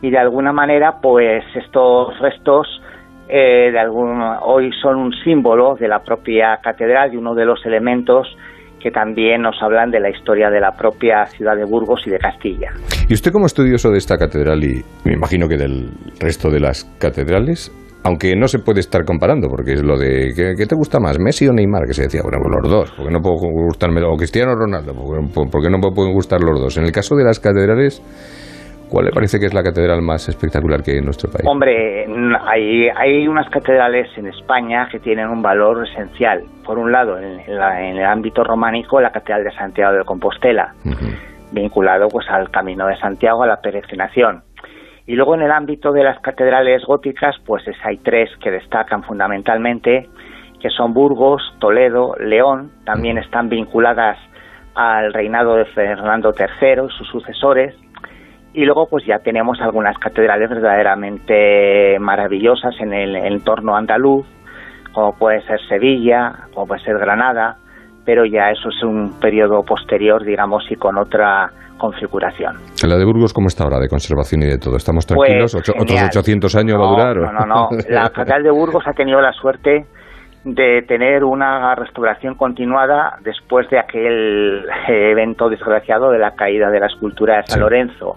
y de alguna manera pues estos restos eh, de algún, hoy son un símbolo de la propia catedral y uno de los elementos que también nos hablan de la historia de la propia ciudad de Burgos y de Castilla. Y usted como estudioso de esta catedral y me imagino que del resto de las catedrales, aunque no se puede estar comparando, porque es lo de ¿qué, te gusta más, Messi o Neymar? Que se decía, bueno, los dos, porque no puedo gustarme, o Cristiano Ronaldo, porque, no pueden gustar los dos. En el caso de las catedrales, ¿cuál le parece que es la catedral más espectacular que hay en nuestro país? Hombre, hay, hay unas catedrales en España que tienen un valor esencial. Por un lado, en, el ámbito románico, la Catedral de Santiago de Compostela, vinculado pues al Camino de Santiago, a la peregrinación. Y luego en el ámbito de las catedrales góticas, pues hay tres que destacan fundamentalmente, que son Burgos, Toledo, León, también están vinculadas al reinado de Fernando III y sus sucesores, y luego pues ya tenemos algunas catedrales verdaderamente maravillosas en el entorno andaluz, como puede ser Sevilla, como puede ser Granada, pero ya eso es un periodo posterior, digamos, y con otra configuración. ¿La de Burgos cómo está ahora de conservación y de todo? ¿Estamos tranquilos? Pues, ¿Otros 800 años va a durar? No, no, no. La Catedral de Burgos ha tenido la suerte de tener una restauración continuada después de aquel evento desgraciado de la caída de la escultura de San Lorenzo.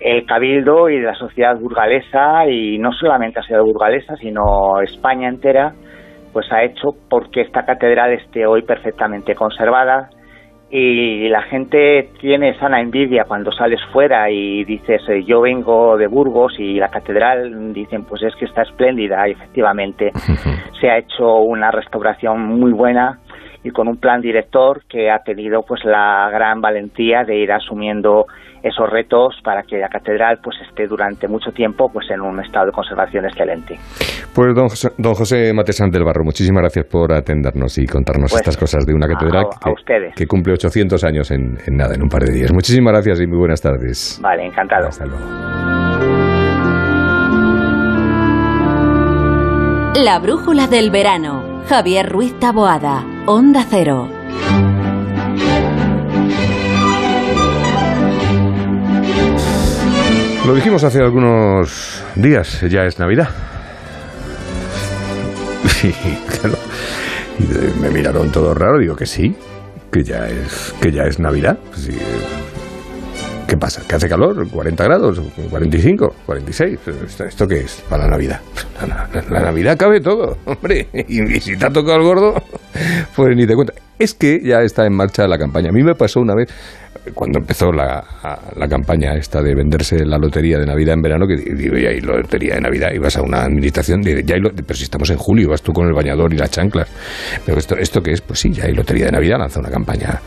El Cabildo y la sociedad burgalesa, y no solamente la sociedad burgalesa, sino España entera, pues ha hecho porque esta catedral esté hoy perfectamente conservada, y la gente tiene sana envidia cuando sales fuera y dices eh, yo vengo de Burgos y la catedral dicen pues es que está espléndida. Y efectivamente se ha hecho una restauración muy buena y con un plan director que ha tenido pues la gran valentía de ir asumiendo esos retos para que la catedral pues esté durante mucho tiempo pues en un estado de conservación excelente. Pues don José, don José Matesán del Barro, muchísimas gracias por atendernos y contarnos pues, estas cosas de una catedral que, cumple 800 años en, en, nada, en un par de días. Muchísimas gracias y muy buenas tardes. Vale, encantado. Hasta luego. La brújula del verano. Javier Ruiz Taboada. Onda Cero. Lo dijimos hace algunos días, ya es Navidad. Sí, claro. Me miraron todo raro, digo que sí, que ya es, que ya es Navidad. Pues ¿Qué pasa? ¿Que hace calor? ¿40 grados? ¿45? ¿46? ¿Esto, qué es para la Navidad? La Navidad cabe todo, hombre. Y, y si te ha tocado el gordo, pues ni te cuenta. Es que ya está en marcha la campaña. A mí me pasó una vez, cuando empezó la, la campaña esta de venderse la lotería de Navidad en verano, que digo, ya hay lotería de Navidad, y vas a una administración, de, ya hay pero si estamos en julio, vas tú con el bañador y las chanclas. Pero esto, ¿esto qué es? Pues sí, ya hay lotería de Navidad, lanza una campaña.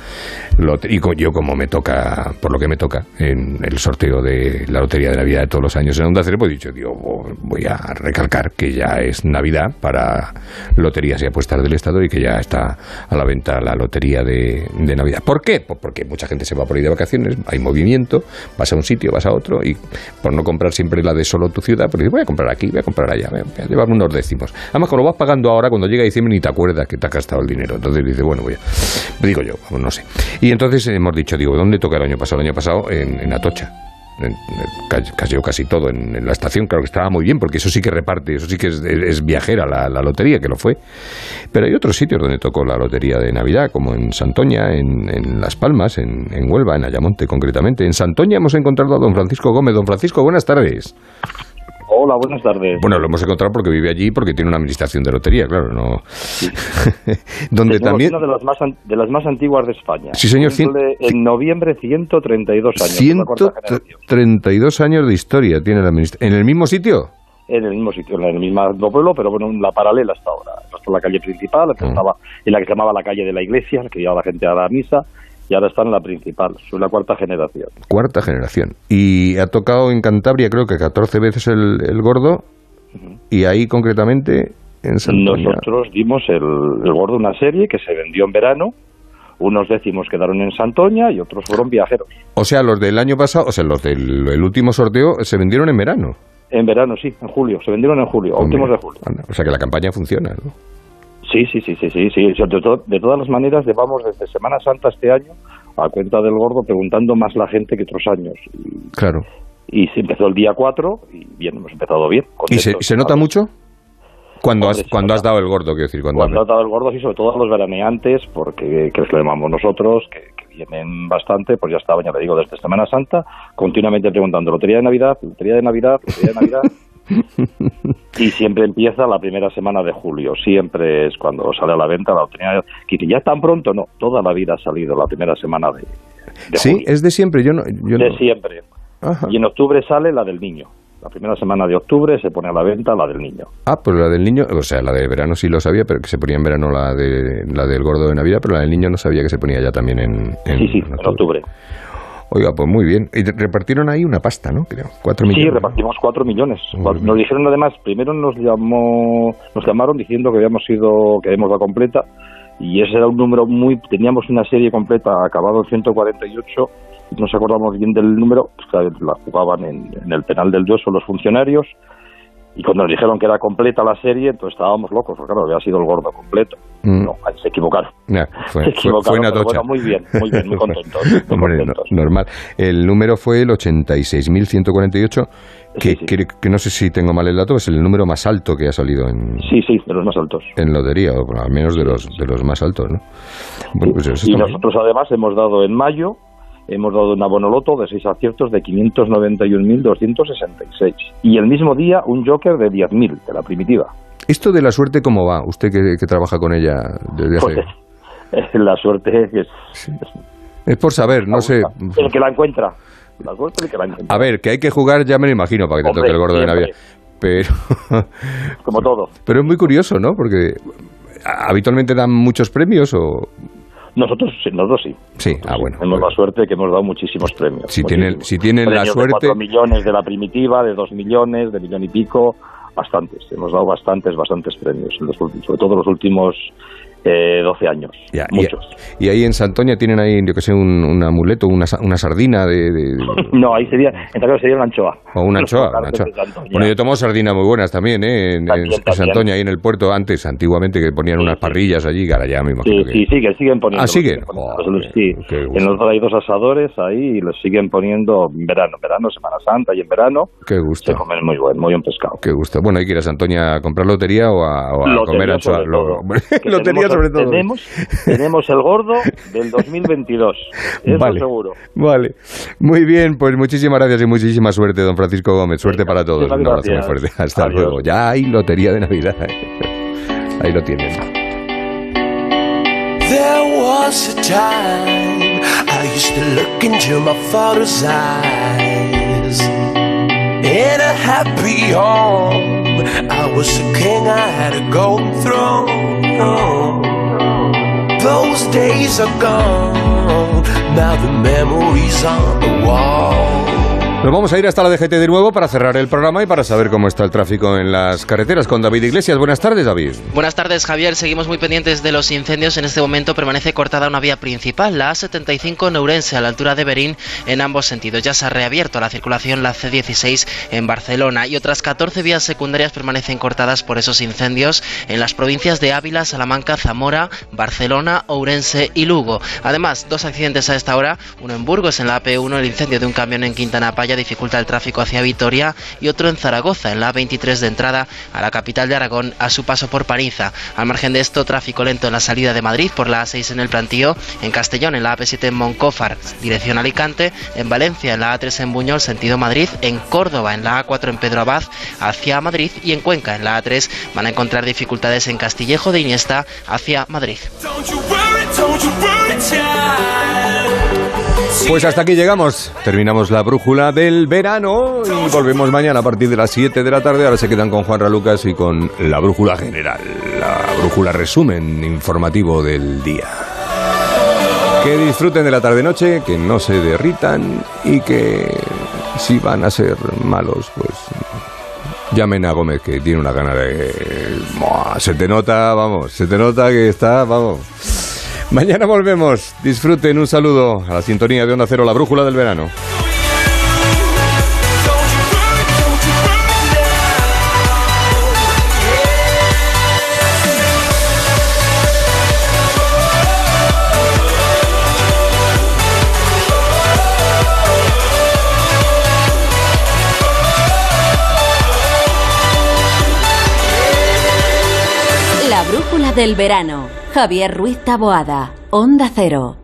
Y yo como me toca, por lo que me toca, en el sorteo de la lotería de Navidad de todos los años en Onda Cero, pues he dicho, digo, voy a recalcar que ya es Navidad para loterías y apuestas del Estado y que ya está a la venta la lotería de, de Navidad. ¿Por qué? Pues porque mucha gente se va por de vacaciones, hay movimiento, vas a un sitio, vas a otro y por no comprar siempre la de solo tu ciudad, pues voy a comprar aquí, voy a comprar allá, voy a, llevarme unos décimos. Además, cuando lo vas pagando ahora, cuando llega diciembre ni te acuerdas que te has gastado el dinero. Entonces dices, bueno, voy a... Digo yo, no sé. Y entonces hemos dicho, digo, ¿dónde toca el año pasado? El año pasado en, en Atocha. En- en- ca- cayó casi todo en, la estación, claro que estaba muy bien, porque eso sí que reparte, eso sí que es, viajera la, la lotería, que lo fue. Pero hay otros sitios donde tocó la lotería de Navidad, como en Santoña, en, en Las Palmas, en, en Huelva, en Ayamonte concretamente. En Santoña hemos encontrado a don Francisco Gómez. Don Francisco, buenas tardes. Hola, buenas tardes. Bueno, lo hemos encontrado porque vive allí, porque tiene una administración de lotería, claro, no. donde Tenemos también. una de las más an- de las más antiguas de España. Sí, señor, cien- en noviembre 132 años. es la cuarta generación. 132 años de historia tiene la administración. ¿En el mismo sitio? En el mismo sitio, en el mismo pueblo, pero bueno, en la paralela hasta ahora. Es la calle principal, que estaba en la que se llamaba la calle de la iglesia, que llevaba la gente a la misa, y ahora está en la principal. Soy la cuarta generación. Cuarta generación. Y ha tocado en Cantabria, creo que 14 veces el, el gordo. Y ahí concretamente en Santoña. Nosotros dimos el, el gordo una serie que se vendió en verano. Unos décimos quedaron en Santoña y otros fueron viajeros. O sea, los del año pasado, o sea, los del el último sorteo se vendieron en verano. En verano, sí, en julio. Se vendieron en julio, a últimos de julio. anda, O sea que la campaña funciona, ¿no? Sí, sí, sí, sí, sí, sí. De, to- de todas las maneras, llevamos desde Semana Santa este año a cuenta del gordo preguntando más la gente que otros años. Claro. Y se empezó el día 4 y bien, hemos empezado bien. ¿Y se, se nota mucho? Cuando has, cuando has dado el gordo, quiero decir, cuando, Cuando ha dado el gordo, sí, sobre todo a los veraneantes, porque que les lo llamamos nosotros, que, que vienen bastante, pues ya estaba, ya le digo, desde Semana Santa, continuamente preguntando lotería de Navidad, lotería de Navidad, lotería de Navidad. y siempre empieza la primera semana de julio, siempre es cuando sale a la venta la lotería. Que ya tan pronto, no, toda la vida ha salido la primera semana de, de sí, julio. es de siempre. Yo no, yo de no- siempre. Y en octubre sale la del niño. La primera semana de octubre se pone a la venta la del niño. Ah, pues la del niño, o sea, la de verano sí lo sabía, pero que se ponía en verano la de la del gordo de Navidad, pero la del niño no sabía que se ponía ya también en, en Sí, sí, en octubre. Oiga, pues muy bien. Y repartieron ahí una pasta, ¿no? Creo, cuatro Sí, millones. repartimos cuatro millones. Muy Nos dijeron además, primero nos llamó, nos llamaron diciendo que habíamos sido, que habíamos la completa, y ese era un número muy, teníamos una serie completa acabado en 148, y no nos acordamos bien del número, pues la jugaban en, en el penal del Dueso los funcionarios, y cuando nos dijeron que era completa la serie, entonces estábamos locos, porque claro, había sido el gordo completo. Mm. No, se equivocaron. Fue, se equivocaron, fue en pero bueno, muy bien, muy bien, muy contentos. muy Hombre, no- contentos. normal. El número fue el 86.148, que, que, que no sé si tengo mal el dato, es el número más alto que ha salido en, Sí, sí, de los más altos. en lotería, o al menos de los, de los más altos, ¿no? Bueno, pues Y nosotros además hemos dado en mayo, hemos dado un abono loto de seis aciertos de 591.266. Y el mismo día un joker de 10.000 de la primitiva. ¿Esto de la suerte cómo va? Usted que, que trabaja con ella desde hace... Pues, la suerte es Es por saber, no sé... el que la encuentra. La suerte es el que la encuentra. A ver, que hay que jugar, ya me lo imagino, para que te toque el gordo de. Navidad. Pero... Como todo. Pero es muy curioso, ¿no? Porque habitualmente dan muchos premios o... Nosotros, sí, nosotros sí. Sí, ah, bueno. Tenemos la suerte que hemos dado muchísimos premios. Si tienen, si tienen la Premios de suerte... 4 millones de la primitiva, de 2 millones, de millón y pico, bastantes. Hemos dado bastantes, bastantes premios. En los últimos- sobre todo los últimos Eh, 12 años. Ya, y- muchos. Y, ahí en Santoña tienen ahí, yo que sé, un, un amuleto, una, una sardina de, de- no, ahí sería, en tal caso sería una anchoa. o una Los anchoa. una anchoa. Bueno, yo tomo sardinas muy buenas también, ¿eh? En, en- También, en. Santoña, ahí en el puerto, antes, antiguamente, que ponían unas parrillas allí, que ahora ya me Sí, imagino que... sí, siguen, siguen poniendo. Ah, ¿siguen? sí, en los hay dos asadores ahí y los siguen poniendo en verano, verano, Semana Santa y en verano Qué gusto. se comen muy buen, muy buen pescado. Qué gusto. Bueno, hay que ir a Santoña a comprar lotería o a, o a Lotería comer anchoa. Lo-. Que lotería sobre todo. Tenemos, tenemos el gordo del 2022, eso Vale. seguro. Vale. Muy bien, pues muchísimas gracias y muchísima suerte, don Francisco Gómez. Suerte para todos. Un abrazo muy fuerte. Hasta Adiós. luego. Ya hay lotería de Navidad. Ahí lo tienen. There was a time I used to look into my father's eyes. In a happy home, I was a king, I had a golden throne. Those days are gone, now the memories on the wall. Nos vamos a ir hasta la DGT de nuevo para cerrar el programa y para saber cómo está el tráfico en las carreteras con David Iglesias. Buenas tardes, David. Buenas tardes, Javier. Seguimos muy pendientes de los incendios. En este momento permanece cortada una vía principal, la A75 Neurense, a la altura de Berín, en ambos sentidos. Ya se ha reabierto la circulación, la C16 en Barcelona. Y otras 14 vías secundarias permanecen cortadas por esos incendios en las provincias de Ávila, Salamanca, Zamora, Barcelona, Ourense y Lugo. Además, dos accidentes a esta hora. Uno en Burgos, en la AP1, el incendio de un camión en Quintana Paya dificulta el tráfico hacia Vitoria. Y otro en Zaragoza, en la A23 de entrada a la capital de Aragón, a su paso por Pariza. Al margen de esto, tráfico lento en la salida de Madrid por la A6 en el Plantío, en Castellón, en la AP7 en Moncófar, dirección Alicante, en Valencia, en la A3 en Buñol, sentido Madrid, en Córdoba, en la A4 en Pedro Abad, hacia Madrid y en Cuenca, en la A3, van a encontrar dificultades en Castillejo de Iniesta, hacia Madrid. Pues hasta aquí llegamos. Terminamos la brújula del verano y volvemos mañana a partir de las 7 de la tarde. Ahora se quedan con Juan Lucas y con la brújula general, la brújula resumen informativo del día. Que disfruten de la tarde-noche, que no se derritan y que si van a ser malos, pues llamen a Gómez, que tiene una gana de... Se te nota, vamos, se te nota que está, vamos. Mañana volvemos. Disfruten un saludo a la sintonía de Onda Cero, la brújula del verano. La brújula del verano. Javier Ruiz Taboada. Onda Cero.